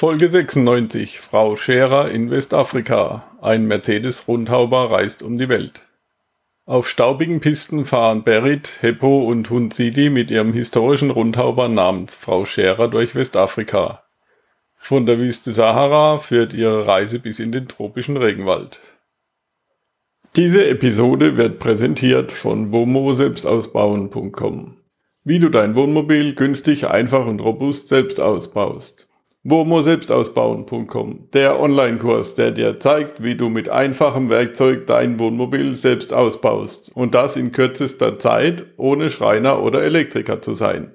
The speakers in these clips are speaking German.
Folge 96. Frau Scherer in Westafrika. Ein Mercedes-Rundhauber reist um die Welt. Auf staubigen Pisten fahren Berit, Heppo und Hund Sidi mit ihrem historischen Rundhauber namens Frau Scherer durch Westafrika. Von der Wüste Sahara führt ihre Reise bis in den tropischen Regenwald. Diese Episode wird präsentiert von womo-selbstausbauen.com. Wie du dein Wohnmobil günstig, einfach und robust selbst ausbaust. WOMO-Selbstausbauen.com, der Online-Kurs, der dir zeigt, wie du mit einfachem Werkzeug dein Wohnmobil selbst ausbaust und das in kürzester Zeit, ohne Schreiner oder Elektriker zu sein.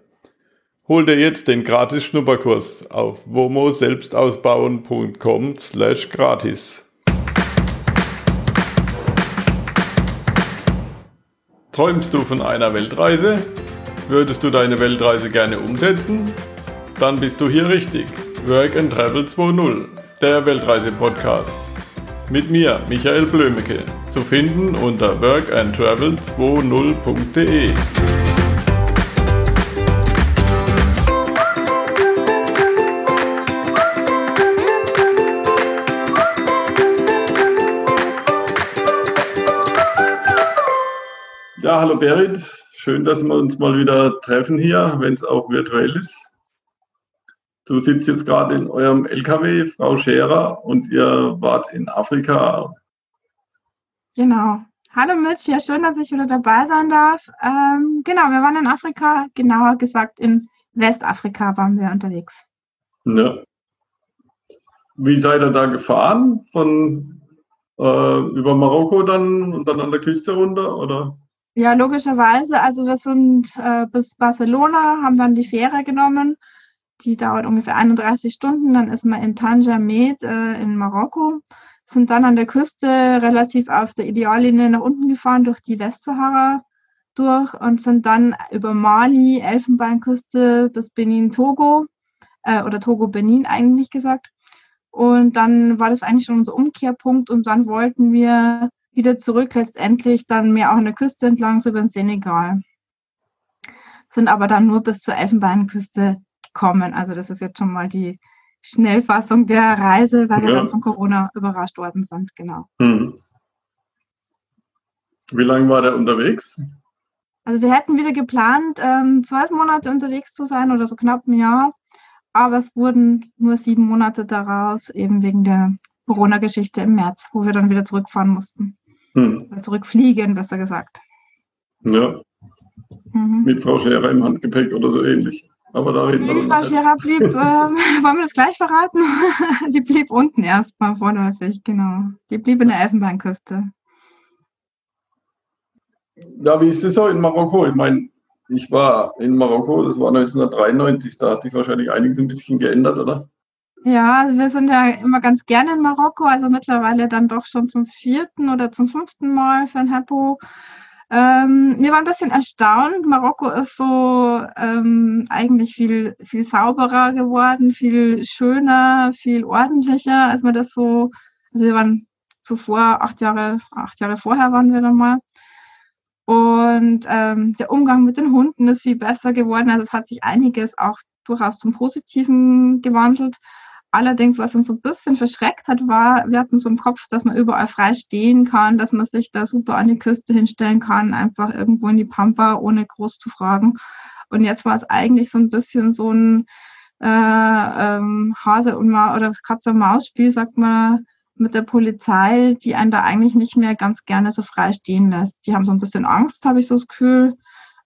Hol dir jetzt den gratis Schnupperkurs auf womo-selbstausbauen.com slash gratis. Träumst du von einer Weltreise? Würdest du deine Weltreise gerne umsetzen? Dann bist du hier richtig. Work and Travel 2.0, der Weltreise-Podcast. Mit mir, Michael Blömecke, zu finden unter workandtravel20.de. Ja, hallo Berit, schön, dass wir uns mal wieder treffen hier, wenn es auch virtuell ist. Du sitzt jetzt gerade in eurem LKW, Frau Scherer, und ihr wart in Afrika. Genau. Hallo Mitch, ja schön, dass ich wieder dabei sein darf. Ähm, genau, wir waren in Afrika, genauer gesagt in Westafrika waren wir unterwegs. Ja. Wie seid ihr da gefahren? Von äh, über Marokko dann und dann an der Küste runter, oder? Ja, logischerweise. Also wir sind äh, bis Barcelona, haben dann die Fähre genommen die dauert ungefähr 31 Stunden. Dann ist man in Tanja Med äh, in Marokko, sind dann an der Küste relativ auf der Ideallinie nach unten gefahren durch die Westsahara durch und sind dann über Mali, Elfenbeinküste bis Benin, Togo äh, oder Togo, Benin eigentlich gesagt. Und dann war das eigentlich schon unser Umkehrpunkt und dann wollten wir wieder zurück, letztendlich dann mehr auch an der Küste entlang, so über den Senegal. Sind aber dann nur bis zur Elfenbeinküste kommen. Also das ist jetzt schon mal die Schnellfassung der Reise, weil ja. wir dann von Corona überrascht worden sind, genau. Hm. Wie lange war der unterwegs? Also wir hätten wieder geplant, ähm, zwölf Monate unterwegs zu sein oder so knapp ein Jahr, aber es wurden nur sieben Monate daraus, eben wegen der Corona-Geschichte im März, wo wir dann wieder zurückfahren mussten. Hm. Oder zurückfliegen, besser gesagt. Ja. Mhm. Mit Frau Scherer im Handgepäck oder so ähnlich. Aber da reden wir Frau Scherer blieb, äh, wollen wir das gleich verraten? die blieb unten erstmal vorläufig, genau. Die blieb in der Elfenbeinküste. Ja, wie ist das so in Marokko? Ich meine, ich war in Marokko, das war 1993, da hat sich wahrscheinlich einiges ein bisschen geändert, oder? Ja, also wir sind ja immer ganz gerne in Marokko, also mittlerweile dann doch schon zum vierten oder zum fünften Mal für ein Hapo. Ähm, wir waren ein bisschen erstaunt. Marokko ist so ähm, eigentlich viel, viel sauberer geworden, viel schöner, viel ordentlicher, als man das so, also wir waren zuvor, acht Jahre, acht Jahre vorher waren wir dann mal. Und ähm, der Umgang mit den Hunden ist viel besser geworden. Also es hat sich einiges auch durchaus zum Positiven gewandelt. Allerdings, was uns so ein bisschen verschreckt hat, war, wir hatten so im Kopf, dass man überall frei stehen kann, dass man sich da super an die Küste hinstellen kann, einfach irgendwo in die Pampa, ohne groß zu fragen. Und jetzt war es eigentlich so ein bisschen so ein äh, ähm, Hase und Ma oder Katze-Maus-Spiel, sagt man, mit der Polizei, die einen da eigentlich nicht mehr ganz gerne so frei stehen lässt. Die haben so ein bisschen Angst, habe ich so das Gefühl,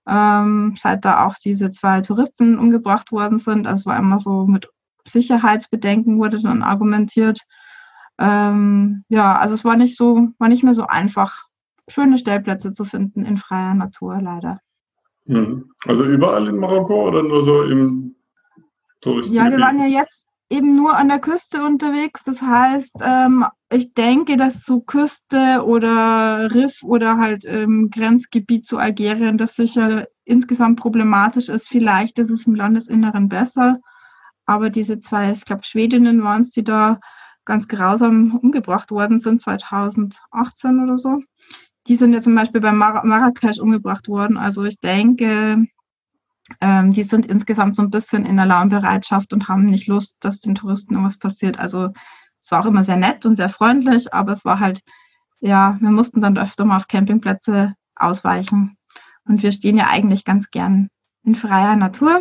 ähm, seit da auch diese zwei Touristen umgebracht worden sind. Also es war immer so mit Sicherheitsbedenken wurde dann argumentiert. Ähm, ja, also es war nicht so, war nicht mehr so einfach, schöne Stellplätze zu finden in freier Natur, leider. Hm. Also überall in Marokko oder nur so im Touristengebiet? Ja, wir waren ja jetzt eben nur an der Küste unterwegs. Das heißt, ähm, ich denke, dass so Küste oder Riff oder halt ähm, Grenzgebiet zu Algerien das sicher insgesamt problematisch ist. Vielleicht ist es im Landesinneren besser. Aber diese zwei, ich glaube, Schwedinnen waren es, die da ganz grausam umgebracht worden sind, 2018 oder so. Die sind ja zum Beispiel bei Mar Marrakesch umgebracht worden. Also ich denke, ähm, die sind insgesamt so ein bisschen in Alarmbereitschaft und haben nicht Lust, dass den Touristen irgendwas passiert. Also es war auch immer sehr nett und sehr freundlich, aber es war halt, ja, wir mussten dann öfter mal auf Campingplätze ausweichen. Und wir stehen ja eigentlich ganz gern in freier Natur.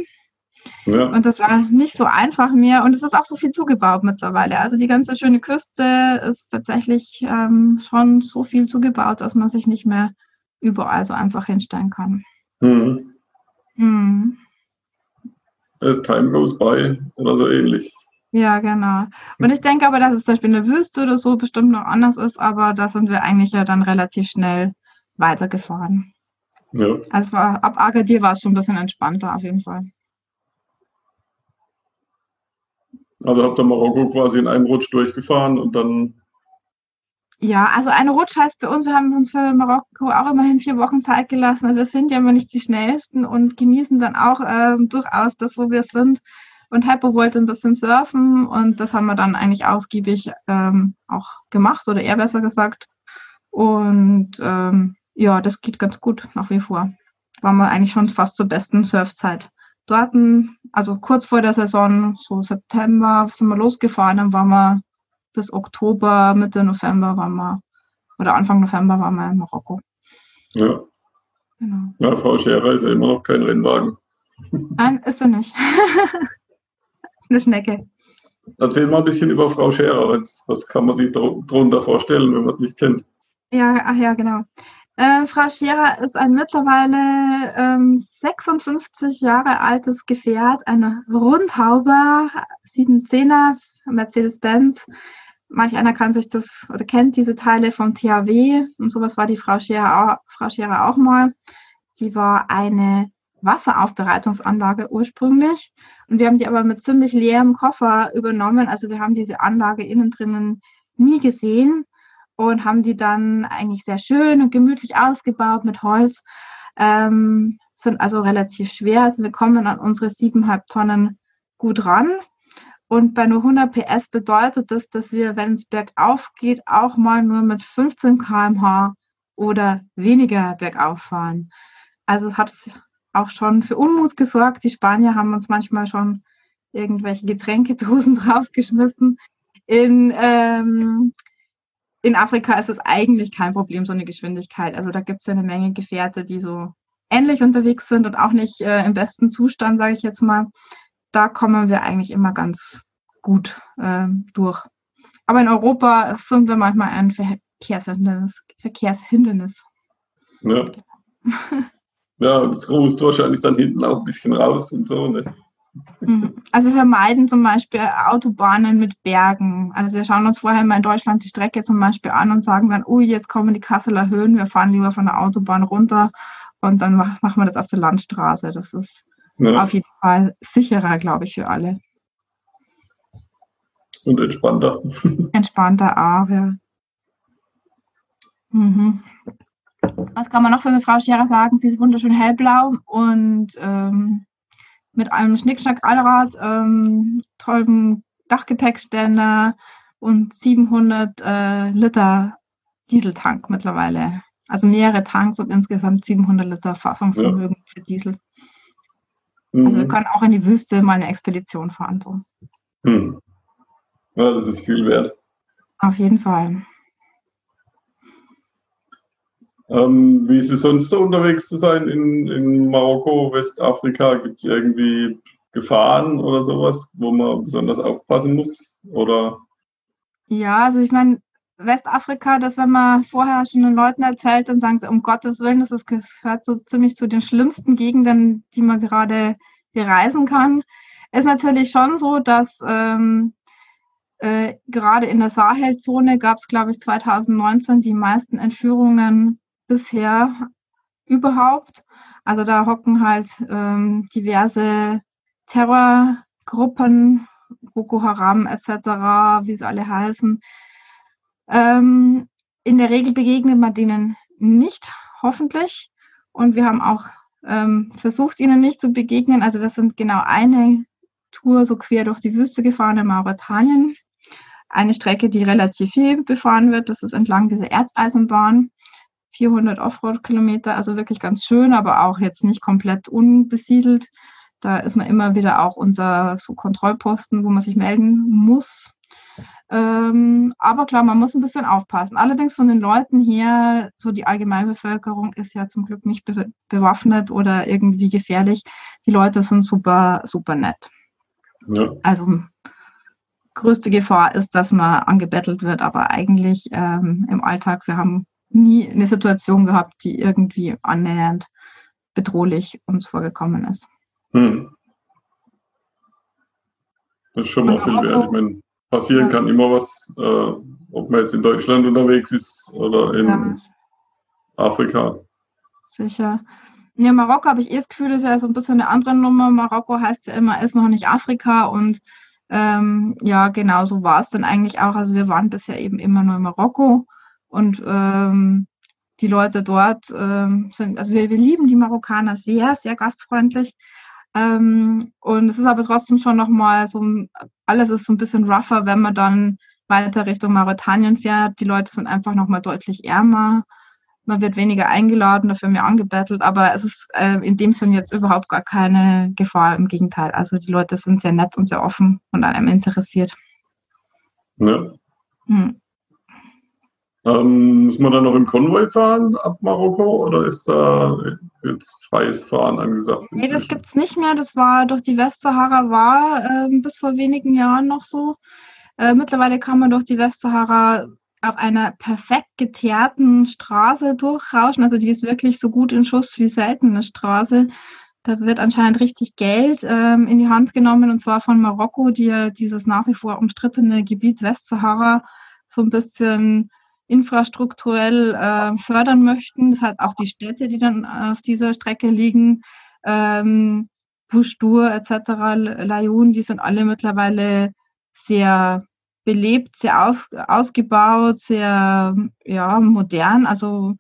Ja. Und das war nicht so einfach mehr. Und es ist auch so viel zugebaut mittlerweile. Also die ganze schöne Küste ist tatsächlich ähm, schon so viel zugebaut, dass man sich nicht mehr überall so einfach hinstellen kann. Mhm. Mhm. As time goes by oder so ähnlich. Ja, genau. Und ich denke aber, dass es zum Beispiel in der Wüste oder so bestimmt noch anders ist, aber da sind wir eigentlich ja dann relativ schnell weitergefahren. Ja. Also war, ab Agadir war es schon ein bisschen entspannter auf jeden Fall. Also habt ihr Marokko quasi in einem Rutsch durchgefahren und dann. Ja, also ein Rutsch heißt bei uns, wir haben uns für Marokko auch immerhin vier Wochen Zeit gelassen. Also wir sind ja immer nicht die schnellsten und genießen dann auch ähm, durchaus das, wo wir sind. Und Hypo wollte ein bisschen surfen und das haben wir dann eigentlich ausgiebig ähm, auch gemacht oder eher besser gesagt. Und ähm, ja, das geht ganz gut nach wie vor. Waren wir eigentlich schon fast zur besten Surfzeit. Dort, also kurz vor der Saison, so September, sind wir losgefahren, dann waren wir bis Oktober, Mitte November waren wir, oder Anfang November waren wir in Marokko. Ja. Genau. Ja, Frau Scherer ist ja immer noch kein Rennwagen. Nein, ist er nicht. eine Schnecke. Erzähl mal ein bisschen über Frau Scherer. Was kann man sich darunter vorstellen, wenn man es nicht kennt? Ja, ach ja, genau. Äh, Frau Scherer ist ein mittlerweile ähm, 56 Jahre altes Gefährt, eine Rundhauber, 710er Mercedes-Benz. Manch einer kann sich das oder kennt diese Teile vom THW und sowas war die Frau Scherer auch, Frau Scherer auch mal. Sie war eine Wasseraufbereitungsanlage ursprünglich. Und wir haben die aber mit ziemlich leerem Koffer übernommen. Also wir haben diese Anlage innen drinnen nie gesehen und haben die dann eigentlich sehr schön und gemütlich ausgebaut mit Holz. Ähm, sind also relativ schwer. Also wir kommen an unsere siebeneinhalb Tonnen gut ran. Und bei nur 100 PS bedeutet das, dass wir, wenn es bergauf geht, auch mal nur mit 15 km/h oder weniger bergauf fahren. Also es hat auch schon für Unmut gesorgt. Die Spanier haben uns manchmal schon irgendwelche Getränkedosen draufgeschmissen. In, ähm, in Afrika ist es eigentlich kein Problem, so eine Geschwindigkeit. Also da gibt es ja eine Menge Gefährte, die so ähnlich unterwegs sind und auch nicht äh, im besten Zustand, sage ich jetzt mal. Da kommen wir eigentlich immer ganz gut äh, durch. Aber in Europa sind wir manchmal ein Verkehrshindernis. Verkehrshindernis. Ja. Ja, das ruhst wahrscheinlich dann hinten auch ein bisschen raus und so. Ne? Also wir vermeiden zum Beispiel Autobahnen mit Bergen. Also wir schauen uns vorher mal in Deutschland die Strecke zum Beispiel an und sagen dann, ui, jetzt kommen die Kasseler Höhen, wir fahren lieber von der Autobahn runter und dann machen wir das auf der Landstraße. Das ist ja. auf jeden Fall sicherer, glaube ich, für alle. Und entspannter. Entspannter auch, ja. Mhm. Was kann man noch für eine Frau Scherer sagen? Sie ist wunderschön hellblau und ähm, mit einem Schnickschnack-Allrad, ähm, tollem Dachgepäckständer und 700 äh, Liter Dieseltank mittlerweile. Also mehrere Tanks und insgesamt 700 Liter Fassungsvermögen ja. für Diesel. Mhm. Also wir können auch in die Wüste mal eine Expedition fahren. So. Mhm. Ja, das ist viel wert. Auf jeden Fall. Ähm, wie ist es sonst so unterwegs zu sein in, in Marokko, Westafrika? Gibt es irgendwie Gefahren oder sowas, wo man besonders aufpassen muss? Oder? Ja, also ich meine, Westafrika, das wenn man vorher schon den Leuten erzählt, dann sagen sie, um Gottes Willen, das gehört so ziemlich zu den schlimmsten Gegenden, die man gerade bereisen kann. Ist natürlich schon so, dass ähm, äh, gerade in der Sahelzone gab es, glaube ich, 2019 die meisten Entführungen bisher überhaupt. Also da hocken halt ähm, diverse Terrorgruppen, Boko Haram etc., wie sie alle heißen. Ähm, in der Regel begegnet man denen nicht, hoffentlich. Und wir haben auch ähm, versucht, ihnen nicht zu begegnen. Also wir sind genau eine Tour so quer durch die Wüste gefahren in Mauretanien. Eine Strecke, die relativ viel befahren wird, das ist entlang dieser Erzeisenbahn. 400 Offroad-Kilometer, also wirklich ganz schön, aber auch jetzt nicht komplett unbesiedelt. Da ist man immer wieder auch unter so Kontrollposten, wo man sich melden muss. Ähm, aber klar, man muss ein bisschen aufpassen. Allerdings von den Leuten her, so die Allgemeinbevölkerung ist ja zum Glück nicht be bewaffnet oder irgendwie gefährlich. Die Leute sind super, super nett. Ja. Also größte Gefahr ist, dass man angebettelt wird, aber eigentlich ähm, im Alltag, wir haben nie eine Situation gehabt, die irgendwie annähernd bedrohlich uns vorgekommen ist. Hm. Das ist schon mal viel wert. Ich meine, passieren ja. kann immer was, äh, ob man jetzt in Deutschland unterwegs ist oder in ja. Afrika. Sicher. Ja, Marokko habe ich eh das Gefühl, ist ja so ein bisschen eine andere Nummer. Marokko heißt ja immer, ist noch nicht Afrika und ähm, ja, genau so war es dann eigentlich auch. Also wir waren bisher eben immer nur in Marokko und ähm, die Leute dort ähm, sind, also wir, wir lieben die Marokkaner sehr, sehr gastfreundlich. Ähm, und es ist aber trotzdem schon nochmal so, alles ist so ein bisschen rougher, wenn man dann weiter Richtung Mauretanien fährt. Die Leute sind einfach nochmal deutlich ärmer. Man wird weniger eingeladen, dafür mehr angebettelt, aber es ist äh, in dem Sinn jetzt überhaupt gar keine Gefahr. Im Gegenteil. Also die Leute sind sehr nett und sehr offen und an einem interessiert. Ja. Hm. Ähm, muss man dann noch im Konvoi fahren ab Marokko oder ist da jetzt freies Fahren angesagt? Nee, das gibt es nicht mehr. Das war durch die Westsahara war äh, bis vor wenigen Jahren noch so. Äh, mittlerweile kann man durch die Westsahara auf einer perfekt geteerten Straße durchrauschen. Also die ist wirklich so gut in Schuss wie selten eine Straße. Da wird anscheinend richtig Geld ähm, in die Hand genommen und zwar von Marokko, die ja dieses nach wie vor umstrittene Gebiet Westsahara so ein bisschen infrastrukturell äh, fördern möchten. Das heißt auch die Städte, die dann auf dieser Strecke liegen, ähm, Bushdur etc., Layun, die sind alle mittlerweile sehr belebt, sehr auf, ausgebaut, sehr ja, modern. Also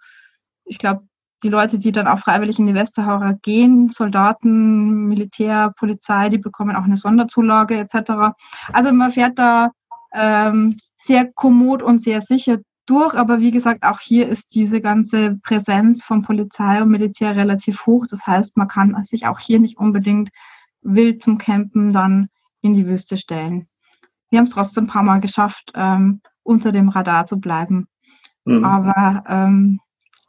ich glaube, die Leute, die dann auch freiwillig in die Westsahara gehen, Soldaten, Militär, Polizei, die bekommen auch eine Sonderzulage etc. Also man fährt da ähm, sehr kommod und sehr sicher durch. Aber wie gesagt, auch hier ist diese ganze Präsenz von Polizei und Militär relativ hoch. Das heißt, man kann sich auch hier nicht unbedingt wild zum Campen dann in die Wüste stellen. Wir haben es trotzdem ein paar Mal geschafft, ähm, unter dem Radar zu bleiben. Mhm. Aber ähm,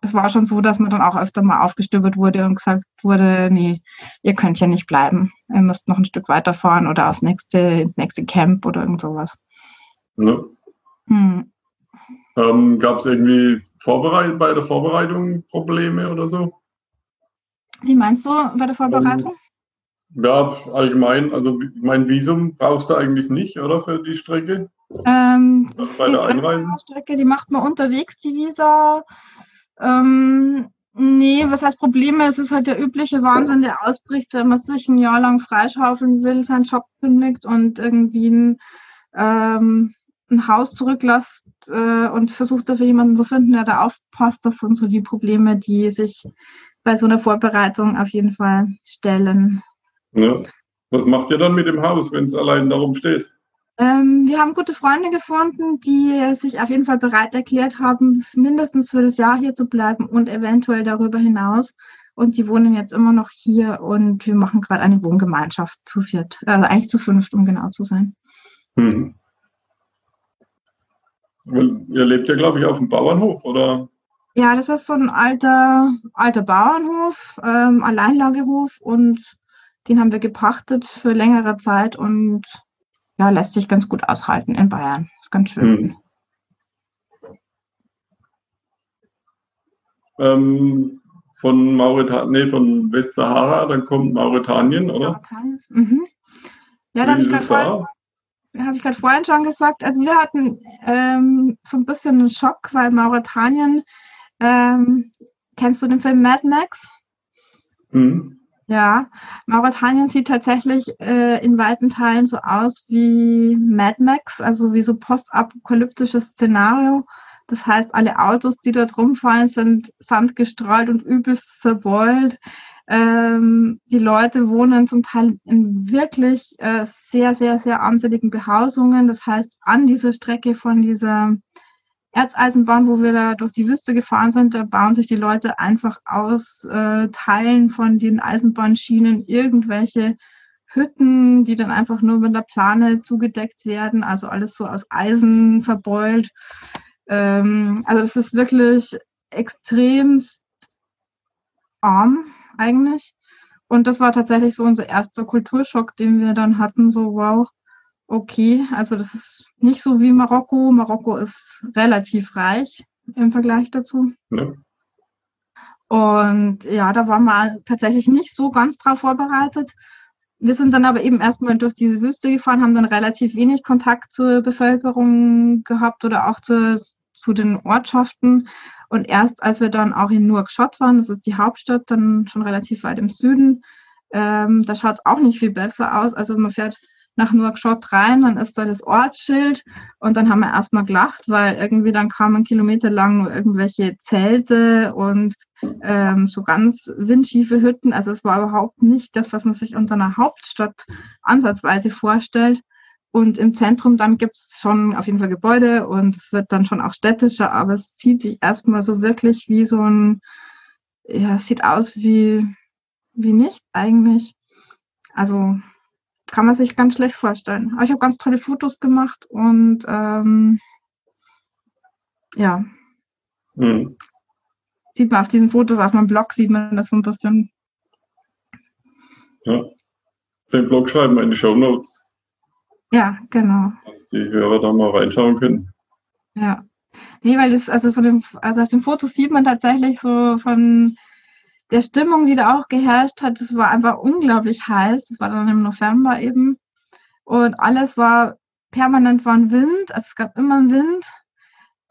es war schon so, dass man dann auch öfter mal aufgestöbert wurde und gesagt wurde, nee, ihr könnt ja nicht bleiben. Ihr müsst noch ein Stück weiterfahren oder aufs nächste, ins nächste Camp oder irgend sowas. Ja. Hm. Ähm, Gab es irgendwie Vorbereit bei der Vorbereitung Probleme oder so? Wie meinst du bei der Vorbereitung? Ähm, ja, allgemein, also mein Visum brauchst du eigentlich nicht, oder, für die Strecke? Ähm, bei der Einreise? Strecke, die macht man unterwegs, die Visa. Ähm, nee, was heißt Probleme? Es ist halt der übliche Wahnsinn, der ausbricht, wenn man sich ein Jahr lang freischaufeln will, seinen Job kündigt und irgendwie ein ähm, ein Haus zurücklässt äh, und versucht dafür jemanden zu finden, der da aufpasst. Das sind so die Probleme, die sich bei so einer Vorbereitung auf jeden Fall stellen. Ja. Was macht ihr dann mit dem Haus, wenn es allein darum steht? Ähm, wir haben gute Freunde gefunden, die sich auf jeden Fall bereit erklärt haben, mindestens für das Jahr hier zu bleiben und eventuell darüber hinaus. Und die wohnen jetzt immer noch hier und wir machen gerade eine Wohngemeinschaft zu viert, also eigentlich zu fünft, um genau zu sein. Hm. Ihr lebt ja, glaube ich, auf dem Bauernhof, oder? Ja, das ist so ein alter, alter Bauernhof, ähm, Alleinlagehof und den haben wir gepachtet für längere Zeit und ja, lässt sich ganz gut aushalten in Bayern. Ist ganz schön. Hm. Ähm, von Mauretanien, nee, von Westsahara, dann kommt Mauretanien, oder? Mauretanien. Mhm. Ja, da habe ich gerade habe ich gerade vorhin schon gesagt, also wir hatten ähm, so ein bisschen einen Schock, weil Mauretanien, ähm, kennst du den Film Mad Max? Mhm. Ja, Mauretanien sieht tatsächlich äh, in weiten Teilen so aus wie Mad Max, also wie so postapokalyptisches Szenario. Das heißt, alle Autos, die dort rumfallen, sind sandgestreut und übelst zerbeult. Ähm, die Leute wohnen zum Teil in wirklich äh, sehr, sehr, sehr armseligen Behausungen. Das heißt, an dieser Strecke von dieser Erzeisenbahn, wo wir da durch die Wüste gefahren sind, da bauen sich die Leute einfach aus äh, Teilen von den Eisenbahnschienen irgendwelche Hütten, die dann einfach nur mit der Plane zugedeckt werden, also alles so aus Eisen verbeult. Ähm, also das ist wirklich extrem arm eigentlich. Und das war tatsächlich so unser erster Kulturschock, den wir dann hatten, so wow, okay, also das ist nicht so wie Marokko. Marokko ist relativ reich im Vergleich dazu. Ja. Und ja, da waren wir tatsächlich nicht so ganz drauf vorbereitet. Wir sind dann aber eben erstmal durch diese Wüste gefahren, haben dann relativ wenig Kontakt zur Bevölkerung gehabt oder auch zu, zu den Ortschaften. Und erst als wir dann auch in Nouakchott waren, das ist die Hauptstadt, dann schon relativ weit im Süden, ähm, da schaut es auch nicht viel besser aus. Also man fährt nach Nouakchott rein, dann ist da das Ortsschild und dann haben wir erstmal gelacht, weil irgendwie dann kamen kilometerlang irgendwelche Zelte und ähm, so ganz windschiefe Hütten. Also es war überhaupt nicht das, was man sich unter einer Hauptstadt ansatzweise vorstellt. Und im Zentrum dann gibt es schon auf jeden Fall Gebäude und es wird dann schon auch städtischer, aber es zieht sich erstmal so wirklich wie so ein, ja, es sieht aus wie, wie nicht eigentlich. Also kann man sich ganz schlecht vorstellen. Aber ich habe ganz tolle Fotos gemacht und ähm, ja. Mhm. Sieht man auf diesen Fotos auf meinem Blog, sieht man das so ein bisschen. Ja. Den Blog schreiben wir in die Show Notes. Ja, genau. Dass die Hörer da mal reinschauen können. Ja. Nee, weil das, also von dem, also auf den Fotos sieht man tatsächlich so von der Stimmung, die da auch geherrscht hat, es war einfach unglaublich heiß. Das war dann im November eben. Und alles war permanent war ein Wind. Also es gab immer einen Wind.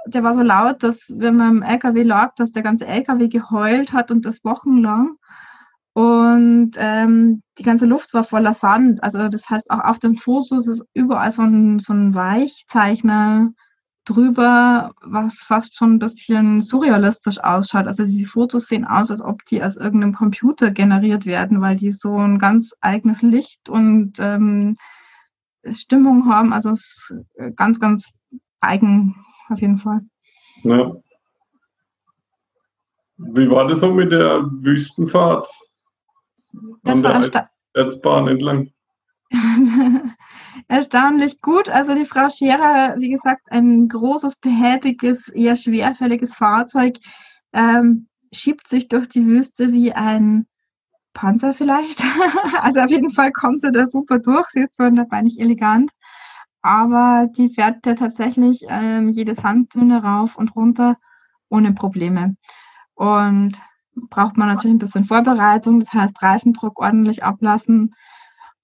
Der war so laut, dass wenn man im LKW lag, dass der ganze LKW geheult hat und das wochenlang. Und ähm, die ganze Luft war voller Sand. Also das heißt, auch auf den Fotos ist überall so ein, so ein Weichzeichner drüber, was fast schon ein bisschen surrealistisch ausschaut. Also diese Fotos sehen aus, als ob die aus irgendeinem Computer generiert werden, weil die so ein ganz eigenes Licht und ähm, Stimmung haben. Also es ist ganz, ganz eigen auf jeden Fall. Ja. Wie war das so mit der Wüstenfahrt? Das der Erzbahn entlang? erstaunlich gut. Also die Frau Scherer, wie gesagt, ein großes, behäbiges, eher schwerfälliges Fahrzeug, ähm, schiebt sich durch die Wüste wie ein Panzer vielleicht. also auf jeden Fall kommt sie da super durch. Sie ist zwar dabei nicht elegant, aber die fährt ja tatsächlich ähm, jede Sanddüne rauf und runter ohne Probleme. Und braucht man natürlich ein bisschen Vorbereitung, das heißt Reifendruck ordentlich ablassen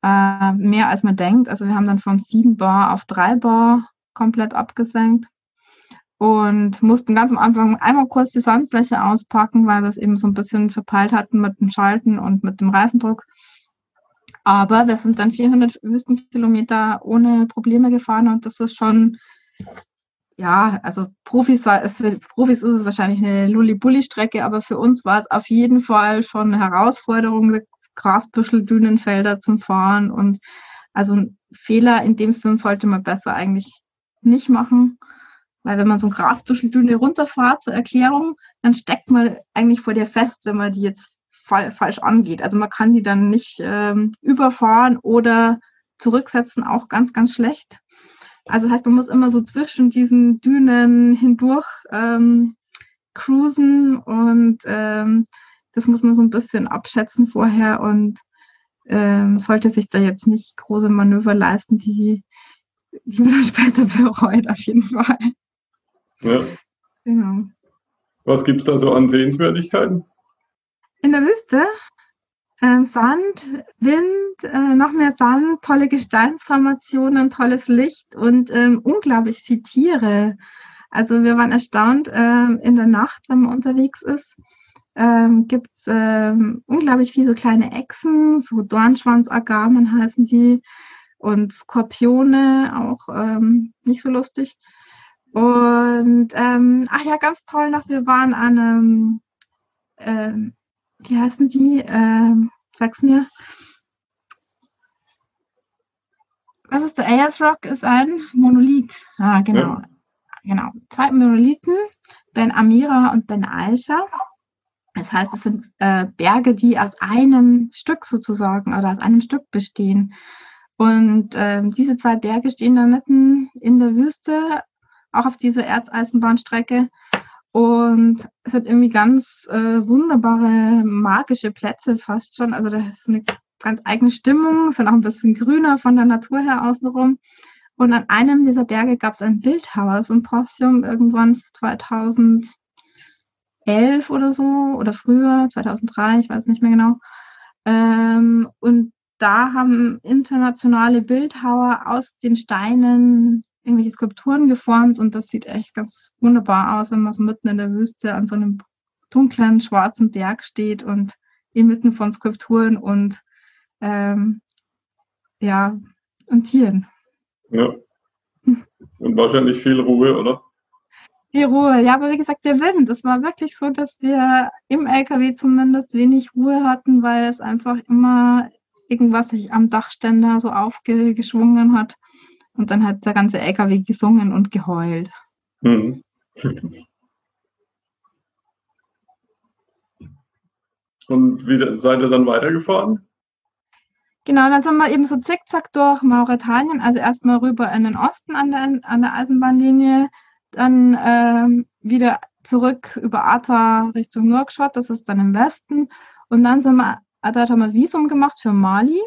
äh, mehr als man denkt. Also wir haben dann von 7 Bar auf 3 Bar komplett abgesenkt und mussten ganz am Anfang einmal kurz die Sandfläche auspacken, weil wir es eben so ein bisschen verpeilt hatten mit dem Schalten und mit dem Reifendruck. Aber wir sind dann 400 Wüstenkilometer ohne Probleme gefahren und das ist schon, ja, also Profis, für Profis ist es wahrscheinlich eine Lulli-Bulli-Strecke, aber für uns war es auf jeden Fall schon eine Herausforderung, Grasbüschel, Dünenfelder zum Fahren und also ein Fehler in dem Sinn sollte man besser eigentlich nicht machen, weil wenn man so ein Grasbüscheldüne runterfahrt zur Erklärung, dann steckt man eigentlich vor der fest, wenn man die jetzt fa falsch angeht. Also man kann die dann nicht ähm, überfahren oder zurücksetzen, auch ganz, ganz schlecht. Also das heißt, man muss immer so zwischen diesen Dünen hindurch ähm, cruisen und ähm, das muss man so ein bisschen abschätzen vorher und ähm, sollte sich da jetzt nicht große Manöver leisten, die, die man später bereut, auf jeden Fall. Ja. Genau. Was gibt es da so an Sehenswürdigkeiten? In der Wüste? Äh, Sand, Wind, äh, noch mehr Sand, tolle Gesteinsformationen, tolles Licht und ähm, unglaublich viele Tiere. Also wir waren erstaunt äh, in der Nacht, wenn man unterwegs ist ähm, gibt es ähm, unglaublich viele kleine Echsen, so Dornschwanzagamen heißen die, und Skorpione, auch ähm, nicht so lustig. Und ähm, ach ja, ganz toll noch, wir waren an einem, ähm, wie heißen die? Ähm, sag's mir. Was ist der Ayers Rock? Ist ein Monolith. Ah, genau. Ja. genau, zwei Monolithen, Ben Amira und Ben Aisha. Das heißt, es sind äh, Berge, die aus einem Stück sozusagen oder aus einem Stück bestehen. Und äh, diese zwei Berge stehen da mitten in der Wüste, auch auf dieser Erzeisenbahnstrecke. Und es hat irgendwie ganz äh, wunderbare, magische Plätze fast schon. Also da ist so eine ganz eigene Stimmung, es ist auch ein bisschen grüner von der Natur her außenrum. Und an einem dieser Berge gab es ein Bildhauersymposium irgendwann 2011 oder so oder früher, 2003, ich weiß nicht mehr genau. Ähm, und da haben internationale Bildhauer aus den Steinen irgendwelche Skulpturen geformt und das sieht echt ganz wunderbar aus, wenn man so mitten in der Wüste an so einem dunklen, schwarzen Berg steht und inmitten von Skulpturen und ähm, ja, und Tieren. Ja. Und wahrscheinlich viel Ruhe, oder? Viel Ruhe, ja, aber wie gesagt, der Wind. Es war wirklich so, dass wir im LKW zumindest wenig Ruhe hatten, weil es einfach immer irgendwas sich am Dachständer so aufgeschwungen hat. Und dann hat der ganze LKW gesungen und geheult. Mhm. Und wie seid ihr dann weitergefahren? Genau, dann sind wir eben so zickzack durch Mauretanien, also erstmal rüber in den Osten an der, an der Eisenbahnlinie, dann ähm, wieder zurück über Ata Richtung Nouakchott, das ist dann im Westen. Und dann sind wir, da haben wir Visum gemacht für Mali.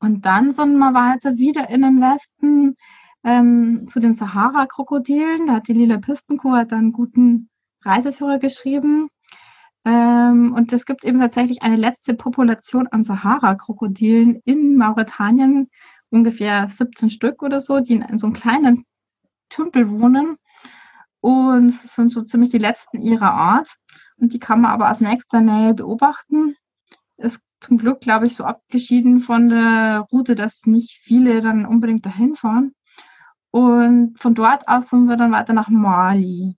Und dann sind wir weiter wieder in den Westen ähm, zu den Sahara-Krokodilen. Da hat die Lila Pistenkuh dann einen guten Reiseführer geschrieben. Ähm, und es gibt eben tatsächlich eine letzte Population an Sahara-Krokodilen in Mauretanien, ungefähr 17 Stück oder so, die in so einem kleinen Tümpel wohnen. Und es sind so ziemlich die letzten ihrer Art. Und die kann man aber aus nächster Nähe beobachten. Ist zum Glück, glaube ich, so abgeschieden von der Route, dass nicht viele dann unbedingt dahin fahren. Und von dort aus sind wir dann weiter nach Mali.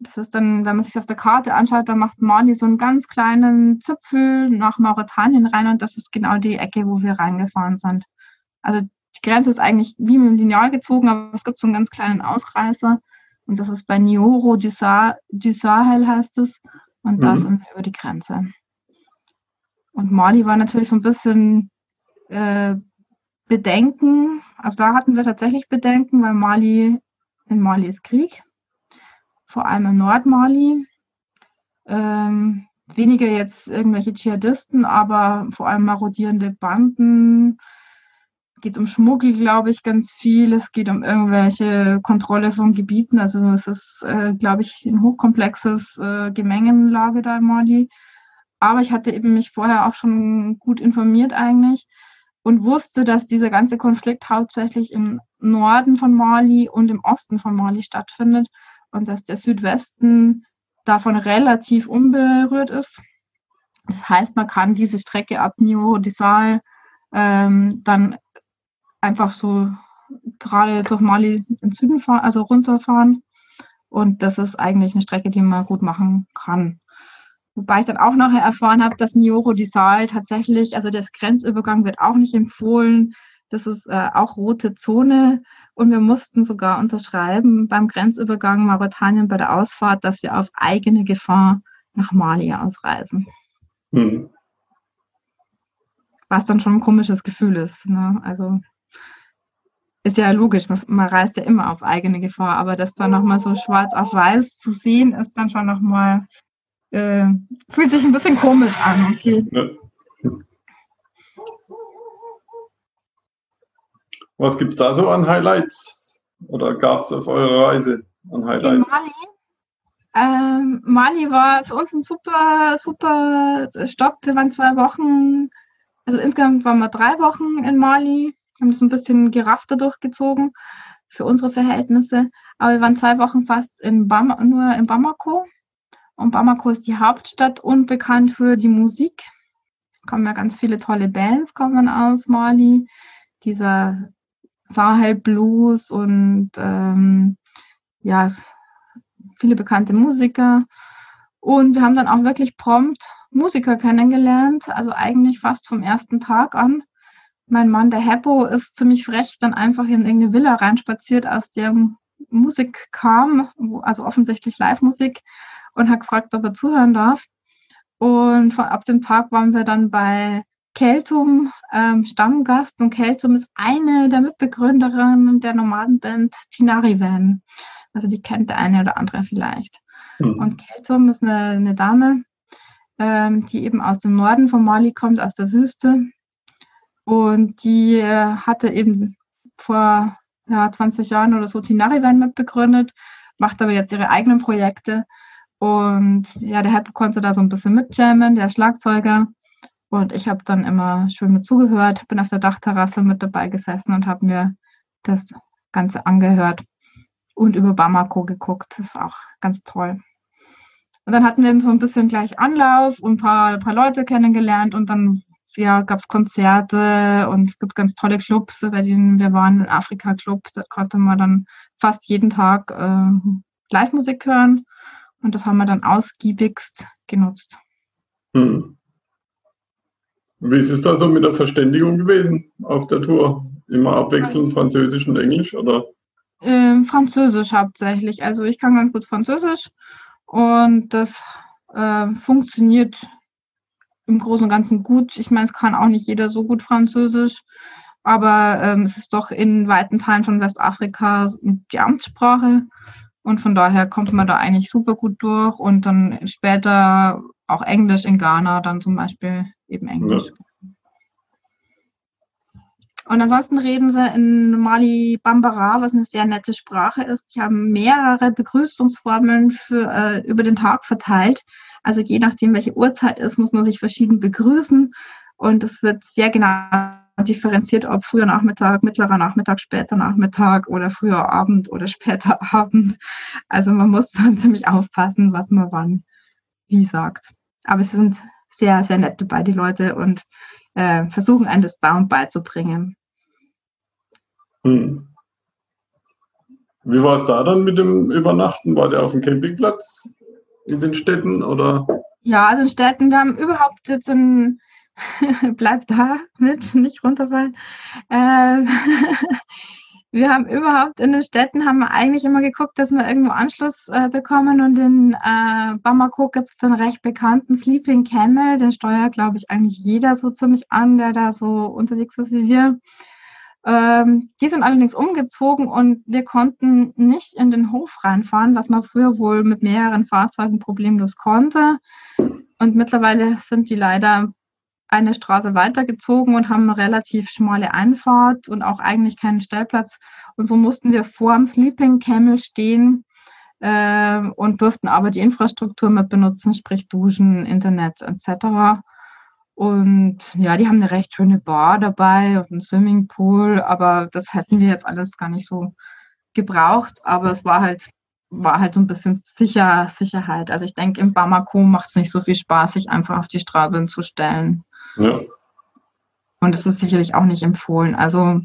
Das ist dann, wenn man sich auf der Karte anschaut, dann macht Mali so einen ganz kleinen Zipfel nach Mauretanien rein und das ist genau die Ecke, wo wir reingefahren sind. Also die Grenze ist eigentlich wie mit dem Lineal gezogen, aber es gibt so einen ganz kleinen Ausreißer und das ist bei Nioro du, Sa du Sahel heißt es und mhm. da sind wir über die Grenze. Und Mali war natürlich so ein bisschen äh, Bedenken, also da hatten wir tatsächlich Bedenken, weil Mali, in Mali ist Krieg vor allem im Nordmali. Ähm, weniger jetzt irgendwelche Dschihadisten, aber vor allem marodierende Banden. Geht es um Schmuggel, glaube ich, ganz viel. Es geht um irgendwelche Kontrolle von Gebieten. Also es ist, äh, glaube ich, ein hochkomplexes äh, Gemengenlage da in Mali. Aber ich hatte eben mich vorher auch schon gut informiert eigentlich und wusste, dass dieser ganze Konflikt hauptsächlich im Norden von Mali und im Osten von Mali stattfindet und dass der Südwesten davon relativ unberührt ist. Das heißt, man kann diese Strecke ab Nioro-Disal ähm, dann einfach so gerade durch Mali in Süden fahren, also runterfahren. Und das ist eigentlich eine Strecke, die man gut machen kann. Wobei ich dann auch nachher erfahren habe, dass Nioro Disal tatsächlich, also das Grenzübergang wird auch nicht empfohlen. Das ist äh, auch rote Zone. Und wir mussten sogar unterschreiben beim Grenzübergang Mauretanien bei der Ausfahrt, dass wir auf eigene Gefahr nach Mali ausreisen. Mhm. Was dann schon ein komisches Gefühl ist. Ne? Also ist ja logisch, man, man, reist ja immer auf eigene Gefahr, aber das dann nochmal so schwarz auf weiß zu sehen, ist dann schon nochmal, äh, fühlt sich ein bisschen komisch an. Okay. Was gibt es da so an Highlights? Oder gab es auf eurer Reise an Highlights? In Mali? Ähm, Mali war für uns ein super, super Stopp. Wir waren zwei Wochen, also insgesamt waren wir drei Wochen in Mali, Wir haben das ein bisschen geraffter durchgezogen für unsere Verhältnisse. Aber wir waren zwei Wochen fast in Bam nur in Bamako. Und Bamako ist die Hauptstadt und bekannt für die Musik. Kommen ja ganz viele tolle Bands kommen aus Mali. Dieser Sahel Blues und ähm, ja, viele bekannte Musiker. Und wir haben dann auch wirklich prompt Musiker kennengelernt, also eigentlich fast vom ersten Tag an. Mein Mann, der Heppo, ist ziemlich frech dann einfach in irgendeine Villa reinspaziert, aus dem Musik kam, also offensichtlich Live-Musik, und hat gefragt, ob er zuhören darf. Und von, ab dem Tag waren wir dann bei Keltum ähm, Stammgast und Keltum ist eine der Mitbegründerinnen der Nomadenband Tinari Van. Also die kennt der eine oder andere vielleicht. Mhm. Und Keltum ist eine, eine Dame, ähm, die eben aus dem Norden von Mali kommt, aus der Wüste. Und die äh, hatte eben vor ja, 20 Jahren oder so Tinari Van mitbegründet, macht aber jetzt ihre eigenen Projekte. Und ja, der Happy konnte da so ein bisschen mitjammen, der Schlagzeuger. Und ich habe dann immer schön mit zugehört, bin auf der Dachterrasse mit dabei gesessen und habe mir das Ganze angehört und über Bamako geguckt. Das ist auch ganz toll. Und dann hatten wir so ein bisschen gleich Anlauf und ein paar, ein paar Leute kennengelernt und dann ja, gab es Konzerte und es gibt ganz tolle Clubs, bei denen wir waren, ein Afrika-Club, da konnte man dann fast jeden Tag äh, Live-Musik hören und das haben wir dann ausgiebigst genutzt. Hm. Wie ist es da so mit der Verständigung gewesen auf der Tour? Immer abwechselnd Französisch und Englisch oder? Ähm, Französisch hauptsächlich. Also ich kann ganz gut Französisch und das äh, funktioniert im Großen und Ganzen gut. Ich meine, es kann auch nicht jeder so gut Französisch, aber ähm, es ist doch in weiten Teilen von Westafrika die Amtssprache und von daher kommt man da eigentlich super gut durch und dann später auch Englisch in Ghana, dann zum Beispiel eben Englisch. Ja. Und ansonsten reden sie in Mali Bambara, was eine sehr nette Sprache ist. Die haben mehrere Begrüßungsformeln für, äh, über den Tag verteilt. Also je nachdem, welche Uhrzeit ist, muss man sich verschieden begrüßen. Und es wird sehr genau differenziert, ob früher Nachmittag, mittlerer Nachmittag, später Nachmittag oder früher Abend oder später Abend. Also man muss dann ziemlich aufpassen, was man wann wie sagt. Aber es sind sehr, sehr nett dabei, die Leute, und äh, versuchen einen das Down beizubringen. Hm. Wie war es da dann mit dem Übernachten? War der auf dem Campingplatz in den Städten oder? Ja, also in Städten, wir haben überhaupt jetzt ein, bleib da mit, nicht runterfallen. Äh, wir haben überhaupt in den Städten haben wir eigentlich immer geguckt, dass wir irgendwo Anschluss äh, bekommen und in äh, Bamako gibt es einen recht bekannten Sleeping Camel, den steuert, glaube ich, eigentlich jeder so ziemlich an, der da so unterwegs ist wie wir. Ähm, die sind allerdings umgezogen und wir konnten nicht in den Hof reinfahren, was man früher wohl mit mehreren Fahrzeugen problemlos konnte. Und mittlerweile sind die leider eine Straße weitergezogen und haben eine relativ schmale Einfahrt und auch eigentlich keinen Stellplatz. Und so mussten wir vor dem Sleeping Camel stehen äh, und durften aber die Infrastruktur mit benutzen, sprich Duschen, Internet etc. Und ja, die haben eine recht schöne Bar dabei und einen Swimmingpool, aber das hätten wir jetzt alles gar nicht so gebraucht. Aber es war halt war halt so ein bisschen sicher, Sicherheit. Also ich denke, im Bamako macht es nicht so viel Spaß, sich einfach auf die Straße zu stellen. Ja. Und das ist sicherlich auch nicht empfohlen. Also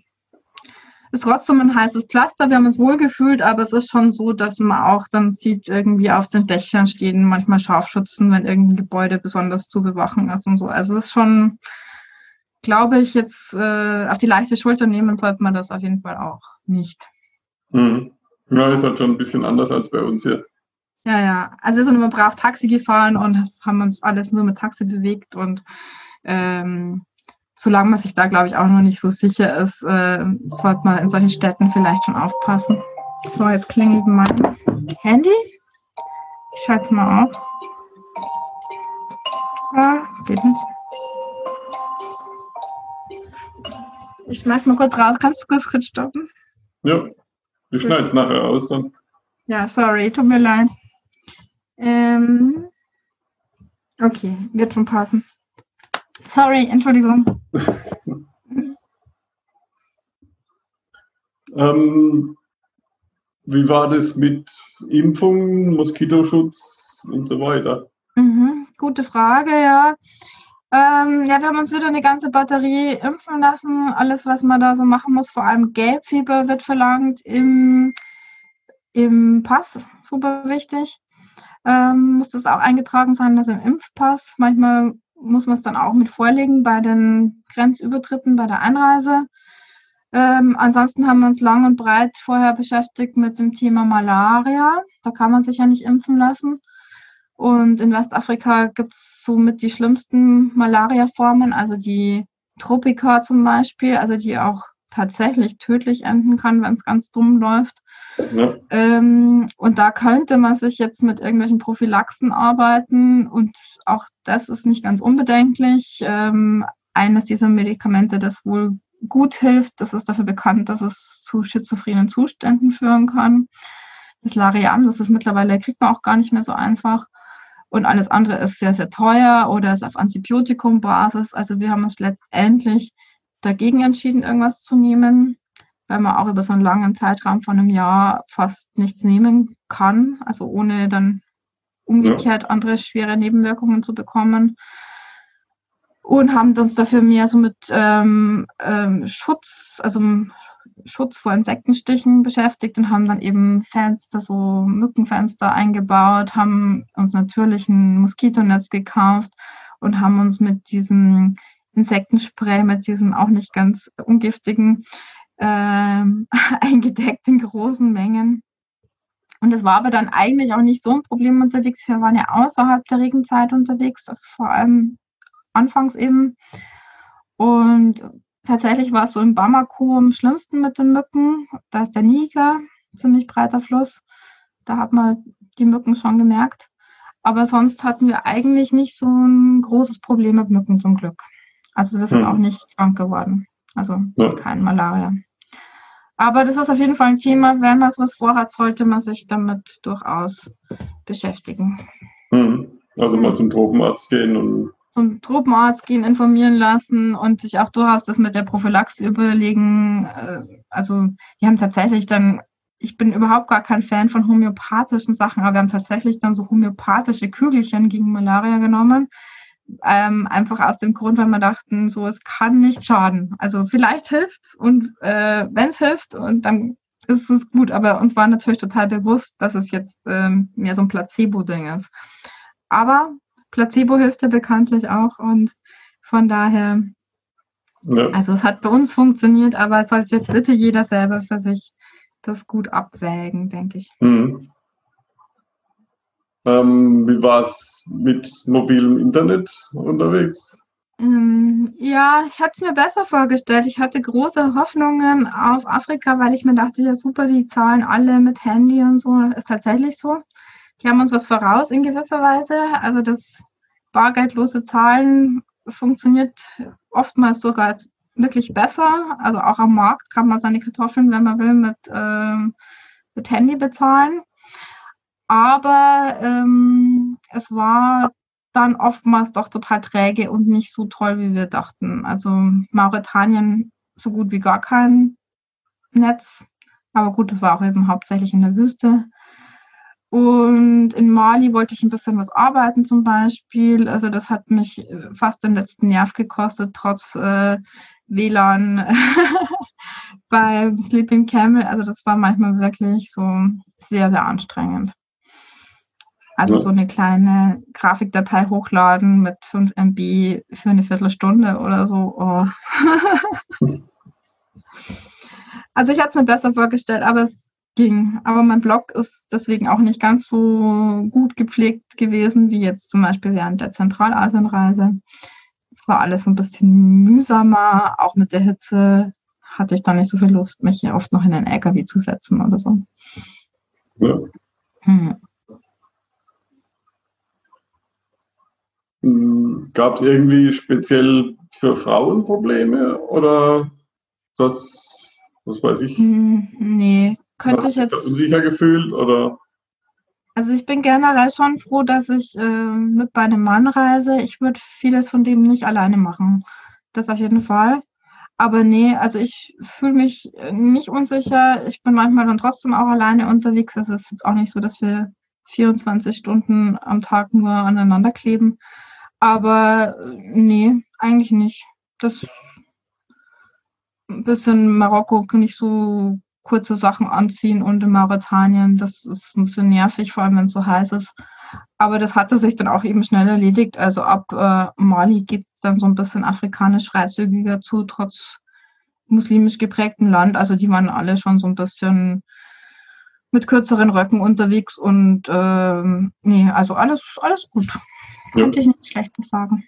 ist trotzdem ein heißes Pflaster. Wir haben uns wohl gefühlt, aber es ist schon so, dass man auch dann sieht, irgendwie auf den Dächern stehen manchmal Scharfschützen, wenn irgendein Gebäude besonders zu bewachen ist und so. Also es ist schon, glaube ich, jetzt äh, auf die leichte Schulter nehmen sollte man das auf jeden Fall auch nicht. Mhm. Ja, ist halt schon ein bisschen anders als bei uns hier. Ja, ja. Also wir sind immer brav Taxi gefahren und haben uns alles nur mit Taxi bewegt und ähm, solange man sich da, glaube ich, auch noch nicht so sicher ist, äh, sollte man in solchen Städten vielleicht schon aufpassen. So, jetzt klingelt mein Handy. Ich schalte es mal auf. Ah, geht nicht. Ich schmeiß mal kurz raus. Kannst du kurz, kurz stoppen? Ja, ich schneide es nachher aus dann. Ja, sorry, tut mir leid. Ähm, okay, wird schon passen. Sorry, Entschuldigung. ähm, wie war das mit Impfungen, Moskitoschutz und so weiter? Mhm, gute Frage, ja. Ähm, ja, wir haben uns wieder eine ganze Batterie impfen lassen. Alles, was man da so machen muss, vor allem Gelbfieber wird verlangt im, im Pass, super wichtig. Ähm, muss das auch eingetragen sein, dass im Impfpass. Manchmal muss man es dann auch mit vorlegen bei den Grenzübertritten, bei der Einreise. Ähm, ansonsten haben wir uns lang und breit vorher beschäftigt mit dem Thema Malaria. Da kann man sich ja nicht impfen lassen. Und in Westafrika gibt es somit die schlimmsten Malaria-Formen, also die Tropika zum Beispiel, also die auch tatsächlich tödlich enden kann, wenn es ganz dumm läuft. Ja. Ähm, und da könnte man sich jetzt mit irgendwelchen Prophylaxen arbeiten und auch das ist nicht ganz unbedenklich. Ähm, eines dieser Medikamente, das wohl gut hilft, das ist dafür bekannt, dass es zu schizophrenen Zuständen führen kann. Das Lariam, das ist mittlerweile, kriegt man auch gar nicht mehr so einfach. Und alles andere ist sehr, sehr teuer oder ist auf Antibiotikum-Basis. Also wir haben uns letztendlich dagegen entschieden, irgendwas zu nehmen, weil man auch über so einen langen Zeitraum von einem Jahr fast nichts nehmen kann, also ohne dann umgekehrt ja. andere schwere Nebenwirkungen zu bekommen. Und haben uns dafür mehr so mit ähm, ähm, Schutz, also Schutz vor Insektenstichen beschäftigt und haben dann eben Fenster, so Mückenfenster eingebaut, haben uns natürlich ein Moskitonetz gekauft und haben uns mit diesem Insektenspray mit diesem auch nicht ganz ungiftigen ähm, eingedeckt in großen Mengen. Und es war aber dann eigentlich auch nicht so ein Problem unterwegs. Wir waren ja außerhalb der Regenzeit unterwegs, vor allem anfangs eben. Und tatsächlich war es so im Bamako am schlimmsten mit den Mücken. Da ist der Niger, ziemlich breiter Fluss. Da hat man die Mücken schon gemerkt. Aber sonst hatten wir eigentlich nicht so ein großes Problem mit Mücken zum Glück. Also wir sind mhm. auch nicht krank geworden. Also ja. kein Malaria. Aber das ist auf jeden Fall ein Thema, wenn man sowas vorhat, sollte man sich damit durchaus beschäftigen. Mhm. Also mal zum Tropenarzt gehen und zum Tropenarzt gehen, informieren lassen und sich auch durchaus das mit der Prophylaxe überlegen. Äh, also wir haben tatsächlich dann, ich bin überhaupt gar kein Fan von homöopathischen Sachen, aber wir haben tatsächlich dann so homöopathische Kügelchen gegen Malaria genommen, ähm, einfach aus dem Grund, weil wir dachten, so es kann nicht schaden. Also vielleicht hilft's und äh, wenn es hilft und dann ist es gut. Aber uns war natürlich total bewusst, dass es jetzt ähm, mehr so ein Placebo-Ding ist. Aber Placebo hilft ja bekanntlich auch und von daher, ja. also es hat bei uns funktioniert, aber es soll jetzt bitte jeder selber für sich das gut abwägen, denke ich. Mhm. Ähm, wie war es mit mobilem Internet unterwegs? Ähm, ja, ich hatte es mir besser vorgestellt. Ich hatte große Hoffnungen auf Afrika, weil ich mir dachte, ja super, die zahlen alle mit Handy und so. Ist tatsächlich so. Die haben uns was voraus in gewisser Weise. Also das bargeldlose Zahlen funktioniert oftmals sogar wirklich besser. Also auch am Markt kann man seine Kartoffeln, wenn man will, mit, ähm, mit Handy bezahlen. Aber ähm, es war dann oftmals doch total träge und nicht so toll, wie wir dachten. Also Mauretanien so gut wie gar kein Netz. Aber gut, das war auch eben hauptsächlich in der Wüste. Und in Mali wollte ich ein bisschen was arbeiten zum Beispiel. Also das hat mich fast den letzten Nerv gekostet, trotz äh, WLAN beim Sleeping Camel. Also das war manchmal wirklich so sehr, sehr anstrengend. Also ja. so eine kleine Grafikdatei hochladen mit 5 MB für eine Viertelstunde oder so. Oh. also ich hatte es mir besser vorgestellt, aber es ging. Aber mein Blog ist deswegen auch nicht ganz so gut gepflegt gewesen wie jetzt zum Beispiel während der Zentralasienreise. Es war alles ein bisschen mühsamer, auch mit der Hitze hatte ich da nicht so viel Lust, mich hier oft noch in einen LKW zu setzen oder so. Ja. Hm. Gab es irgendwie speziell für Frauen Probleme oder was, was weiß ich? Hm, nee, könnte ich jetzt. Unsicher gefühlt oder? Also ich bin generell schon froh, dass ich äh, mit bei einem Mann reise. Ich würde vieles von dem nicht alleine machen. Das auf jeden Fall. Aber nee, also ich fühle mich nicht unsicher. Ich bin manchmal dann trotzdem auch alleine unterwegs. Es ist jetzt auch nicht so, dass wir 24 Stunden am Tag nur aneinander kleben. Aber nee, eigentlich nicht. Das ein bisschen Marokko nicht so kurze Sachen anziehen und in Mauretanien, das ist ein bisschen nervig, vor allem wenn es so heiß ist. Aber das hatte sich dann auch eben schnell erledigt. Also ab äh, Mali geht es dann so ein bisschen afrikanisch freizügiger zu, trotz muslimisch geprägten Land. Also die waren alle schon so ein bisschen mit kürzeren Röcken unterwegs und ähm, nee, also alles, alles gut. Ja. Könnte ich nichts Schlechtes sagen.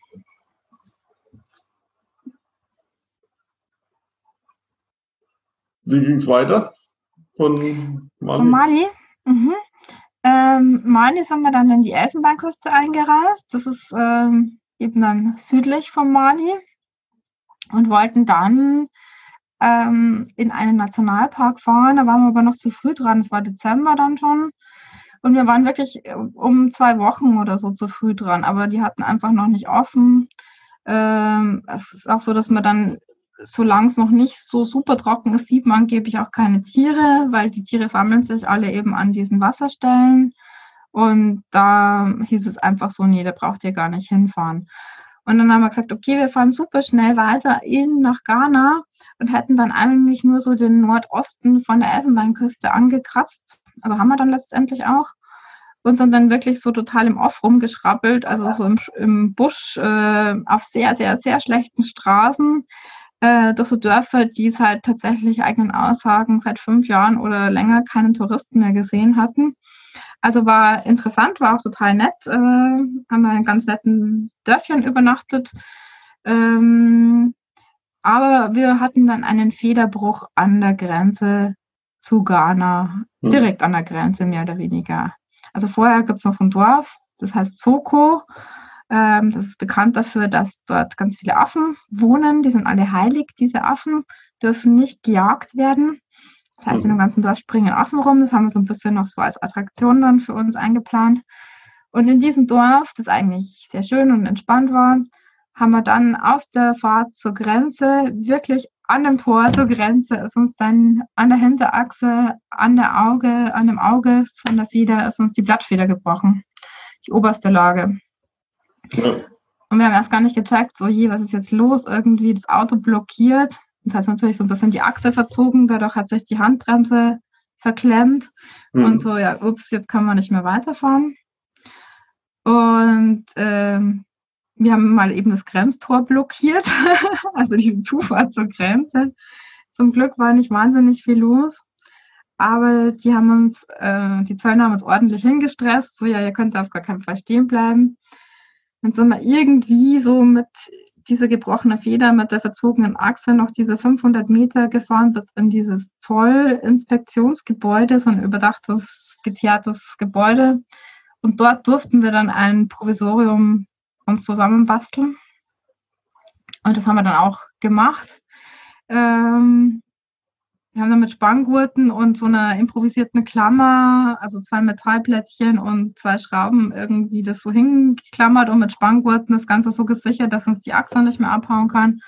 Wie ging es weiter von Mali? Von Mali? Mhm. Ähm, Mali sind wir dann in die Elfenbeinküste eingereist. Das ist ähm, eben dann südlich von Mali und wollten dann ähm, in einen Nationalpark fahren. Da waren wir aber noch zu früh dran. Es war Dezember dann schon. Und wir waren wirklich äh, um zwei Wochen oder so zu früh dran. Aber die hatten einfach noch nicht offen. Ähm, es ist auch so, dass man dann, solange es noch nicht so super trocken ist, sieht man angeblich auch keine Tiere, weil die Tiere sammeln sich alle eben an diesen Wasserstellen. Und da hieß es einfach so, nee, da braucht ihr gar nicht hinfahren. Und dann haben wir gesagt, okay, wir fahren super schnell weiter in nach Ghana und hätten dann eigentlich nur so den Nordosten von der Elfenbeinküste angekratzt. Also haben wir dann letztendlich auch. Und sind dann wirklich so total im Off rumgeschrabbelt, also so im, im Busch äh, auf sehr, sehr, sehr schlechten Straßen. Äh, durch so Dörfer, die es halt tatsächlich eigenen Aussagen seit fünf Jahren oder länger keinen Touristen mehr gesehen hatten. Also war interessant, war auch total nett. Äh, haben wir in ganz netten Dörfchen übernachtet. Ähm, aber wir hatten dann einen Federbruch an der Grenze zu Ghana, hm. direkt an der Grenze mehr oder weniger. Also vorher gibt es noch so ein Dorf, das heißt Soko. Ähm, das ist bekannt dafür, dass dort ganz viele Affen wohnen. Die sind alle heilig. Diese Affen dürfen nicht gejagt werden. Das heißt, in dem ganzen Dorf springen Affen rum. Das haben wir so ein bisschen noch so als Attraktion dann für uns eingeplant. Und in diesem Dorf, das eigentlich sehr schön und entspannt war, haben wir dann auf der Fahrt zur Grenze, wirklich an dem Tor zur Grenze, ist uns dann an der Hinterachse, an der Auge, an dem Auge von der Feder, ist uns die Blattfeder gebrochen. Die oberste Lage. Ja. Und wir haben erst gar nicht gecheckt, so je, was ist jetzt los? Irgendwie das Auto blockiert. Das heißt natürlich so ein bisschen die Achse verzogen, dadurch hat sich die Handbremse verklemmt. Mhm. Und so, ja, ups, jetzt können wir nicht mehr weiterfahren. Und ähm, wir haben mal eben das Grenztor blockiert, also diese Zufahrt zur Grenze. Zum Glück war nicht wahnsinnig viel los, aber die haben uns, äh, die Zöllner haben uns ordentlich hingestresst, so ja, ihr könnt auf gar keinen Fall stehen bleiben. Dann sind wir irgendwie so mit dieser gebrochenen Feder, mit der verzogenen Achse noch diese 500 Meter gefahren bis in dieses Zollinspektionsgebäude, so ein überdachtes, geteertes Gebäude. Und dort durften wir dann ein Provisorium uns zusammenbasteln. Und das haben wir dann auch gemacht. Ähm, wir haben dann mit Spanngurten und so einer improvisierten Klammer, also zwei Metallplättchen und zwei Schrauben irgendwie das so hingeklammert und mit Spanngurten das Ganze so gesichert, dass uns die Achse nicht mehr abhauen kann.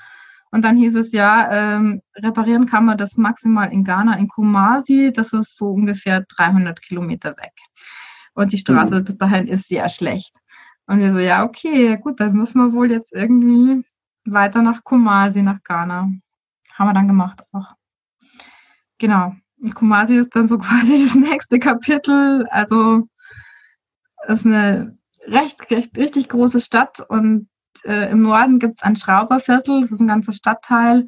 Und dann hieß es ja, ähm, reparieren kann man das maximal in Ghana, in Kumasi. Das ist so ungefähr 300 Kilometer weg. Und die Straße mhm. bis dahin ist sehr schlecht. Und wir so, ja, okay, gut, dann müssen wir wohl jetzt irgendwie weiter nach Kumasi, nach Ghana. Haben wir dann gemacht auch. Genau. Und Kumasi ist dann so quasi das nächste Kapitel. Also ist eine recht, recht richtig große Stadt und äh, im Norden gibt es ein Schrauberviertel, das ist ein ganzer Stadtteil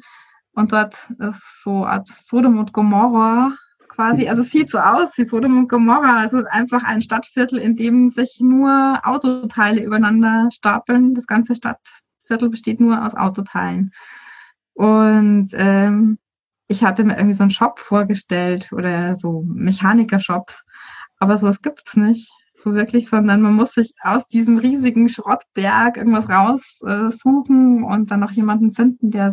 und dort ist so Art Sodom und Gomorra quasi, also es sieht so aus wie Sodom und Gomorra, also einfach ein Stadtviertel, in dem sich nur Autoteile übereinander stapeln. Das ganze Stadtviertel besteht nur aus Autoteilen. Und ähm, ich hatte mir irgendwie so einen Shop vorgestellt oder so Mechaniker-Shops, aber sowas gibt es nicht so wirklich, sondern man muss sich aus diesem riesigen Schrottberg irgendwas raussuchen äh, und dann noch jemanden finden, der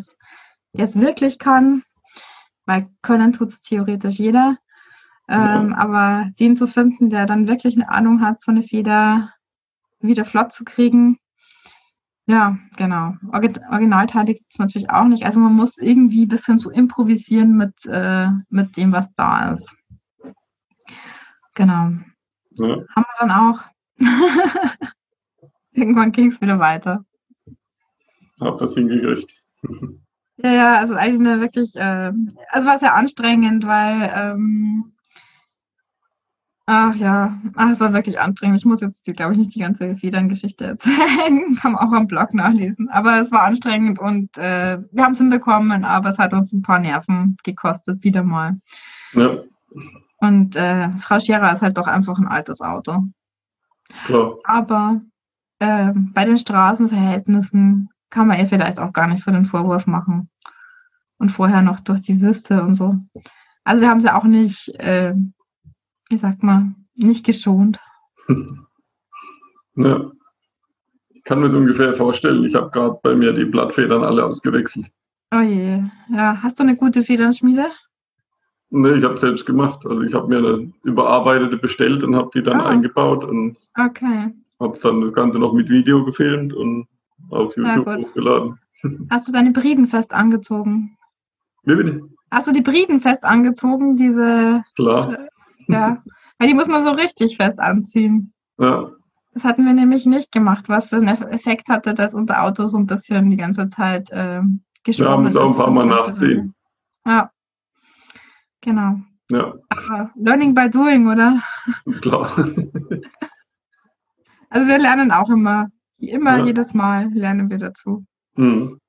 es wirklich kann weil können tut es theoretisch jeder. Ähm, ja. Aber den zu finden, der dann wirklich eine Ahnung hat, so eine Feder wieder flott zu kriegen. Ja, genau. Originalteile gibt es natürlich auch nicht. Also man muss irgendwie ein bisschen so improvisieren mit, äh, mit dem, was da ist. Genau. Ja. Haben wir dann auch. Irgendwann ging es wieder weiter. Hab das hingekriegt. Ja, ja, also eigentlich eine wirklich, äh, also war sehr anstrengend, weil ähm, Ach ja, ach, es war wirklich anstrengend. Ich muss jetzt, glaube ich, nicht die ganze Federngeschichte erzählen. Kann man auch am Blog nachlesen. Aber es war anstrengend und äh, wir haben es hinbekommen, aber es hat uns ein paar Nerven gekostet, wieder mal. Ja. Und äh, Frau Scherer ist halt doch einfach ein altes Auto. Klar. Aber äh, bei den Straßenverhältnissen kann man ihr vielleicht auch gar nicht so den Vorwurf machen. Und vorher noch durch die Wüste und so. Also wir haben sie auch nicht äh, wie sagt man, nicht geschont. ja. Ich kann mir so ungefähr vorstellen, ich habe gerade bei mir die Blattfedern alle ausgewechselt. Oh je. Ja, hast du eine gute Federnschmiede? Nee, ich habe selbst gemacht. Also ich habe mir eine überarbeitete bestellt und habe die dann oh. eingebaut und okay. habe dann das Ganze noch mit Video gefilmt und auf YouTube hochgeladen. Hast du deine Briden fest angezogen? Wie bin ich? Hast du die Briden fest angezogen, diese Klar. Ja, weil die muss man so richtig fest anziehen. Ja. Das hatten wir nämlich nicht gemacht, was den Effekt hatte, dass unser Auto so ein bisschen die ganze Zeit äh, geschwommen ist. Wir haben es auch ein paar Mal nachziehen. Ja, genau. Ja. Aber learning by doing, oder? Klar. Also wir lernen auch immer, immer ja. jedes Mal lernen wir dazu. Hm.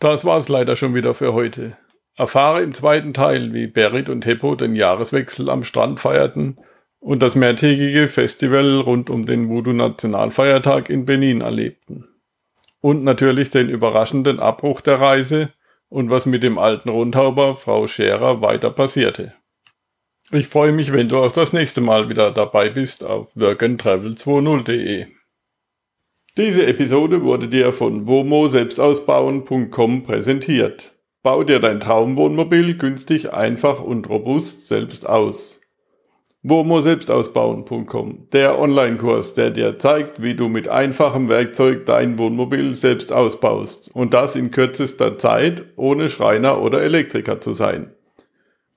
Das war es leider schon wieder für heute. Erfahre im zweiten Teil, wie Berit und Heppo den Jahreswechsel am Strand feierten und das mehrtägige Festival rund um den Voodoo-Nationalfeiertag in Benin erlebten. Und natürlich den überraschenden Abbruch der Reise und was mit dem alten Rundhauber Frau Scherer weiter passierte. Ich freue mich, wenn du auch das nächste Mal wieder dabei bist auf workandtravel20.de. Diese Episode wurde dir von womo-selbstausbauen.com präsentiert. Bau dir dein Traumwohnmobil günstig, einfach und robust selbst aus. WOMO-Selbstausbauen.com, der Online-Kurs, der dir zeigt, wie du mit einfachem Werkzeug dein Wohnmobil selbst ausbaust und das in kürzester Zeit, ohne Schreiner oder Elektriker zu sein.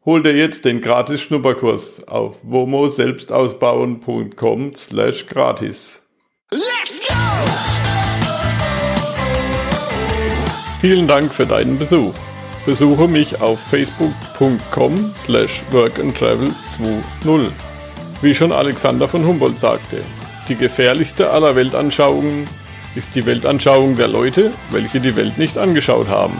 Hol dir jetzt den gratis Schnupperkurs auf womo-selbstausbauen.com slash gratis. Let's go! Vielen Dank für deinen Besuch. Besuche mich auf facebook.com slash workandtravel20. Wie schon Alexander von Humboldt sagte, die gefährlichste aller Weltanschauungen ist die Weltanschauung der Leute, welche die Welt nicht angeschaut haben.